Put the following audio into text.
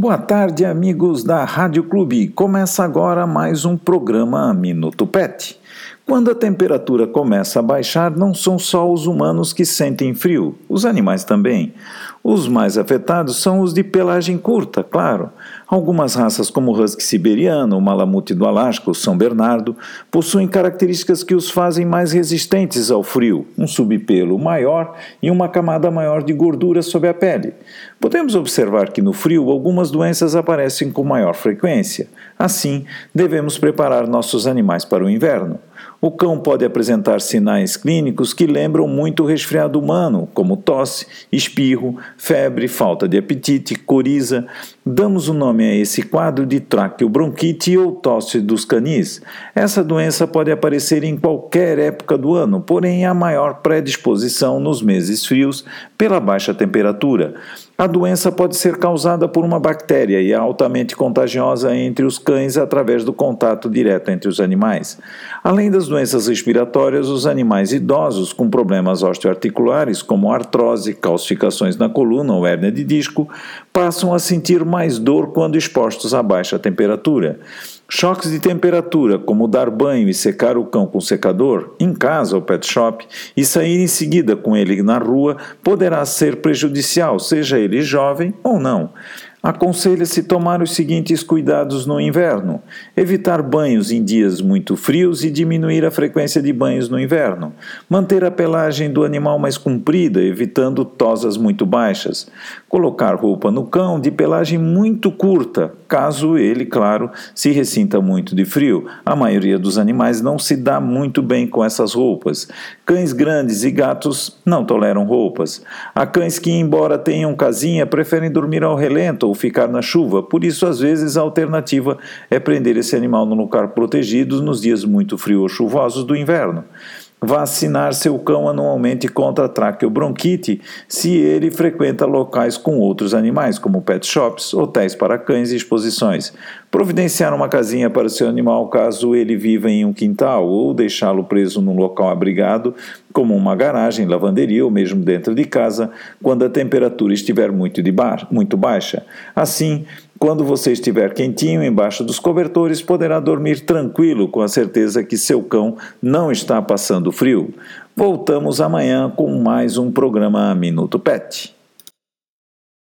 Boa tarde, amigos da Rádio Clube. Começa agora mais um programa Minuto Pet. Quando a temperatura começa a baixar, não são só os humanos que sentem frio, os animais também. Os mais afetados são os de pelagem curta, claro. Algumas raças, como o husky siberiano, o malamute do Alasca, o São Bernardo, possuem características que os fazem mais resistentes ao frio, um subpelo maior e uma camada maior de gordura sob a pele. Podemos observar que no frio algumas doenças aparecem com maior frequência. Assim, devemos preparar nossos animais para o inverno. O cão pode apresentar sinais clínicos que lembram muito o resfriado humano, como tosse, espirro, febre, falta de apetite, coriza. Damos o nome a esse quadro de traqueobronquite ou tosse dos canis. Essa doença pode aparecer em qualquer época do ano, porém há maior predisposição nos meses frios pela baixa temperatura. A doença pode ser causada por uma bactéria e é altamente contagiosa entre os cães através do contato direto entre os animais. Além das doenças respiratórias, os animais idosos com problemas osteoarticulares, como artrose, calcificações na coluna ou hérnia de disco, passam a sentir mais dor quando expostos a baixa temperatura. Choques de temperatura, como dar banho e secar o cão com secador, em casa ou pet shop, e sair em seguida com ele na rua, poderá ser prejudicial, seja ele jovem ou não. Aconselha-se tomar os seguintes cuidados no inverno: evitar banhos em dias muito frios e diminuir a frequência de banhos no inverno. Manter a pelagem do animal mais comprida, evitando tosas muito baixas. Colocar roupa no cão de pelagem muito curta, caso ele, claro, se ressinta muito de frio. A maioria dos animais não se dá muito bem com essas roupas. Cães grandes e gatos não toleram roupas. Há cães que, embora tenham casinha, preferem dormir ao relento ou ficar na chuva, por isso, às vezes, a alternativa é prender esse animal num lugar protegido nos dias muito frios ou chuvosos do inverno. Vacinar seu cão anualmente contra traqueobronquite se ele frequenta locais com outros animais, como pet shops, hotéis para cães e exposições. Providenciar uma casinha para seu animal caso ele viva em um quintal ou deixá-lo preso num local abrigado, como uma garagem, lavanderia ou mesmo dentro de casa, quando a temperatura estiver muito, de ba muito baixa. Assim, quando você estiver quentinho embaixo dos cobertores, poderá dormir tranquilo com a certeza que seu cão não está passando frio. Voltamos amanhã com mais um programa Minuto Pet.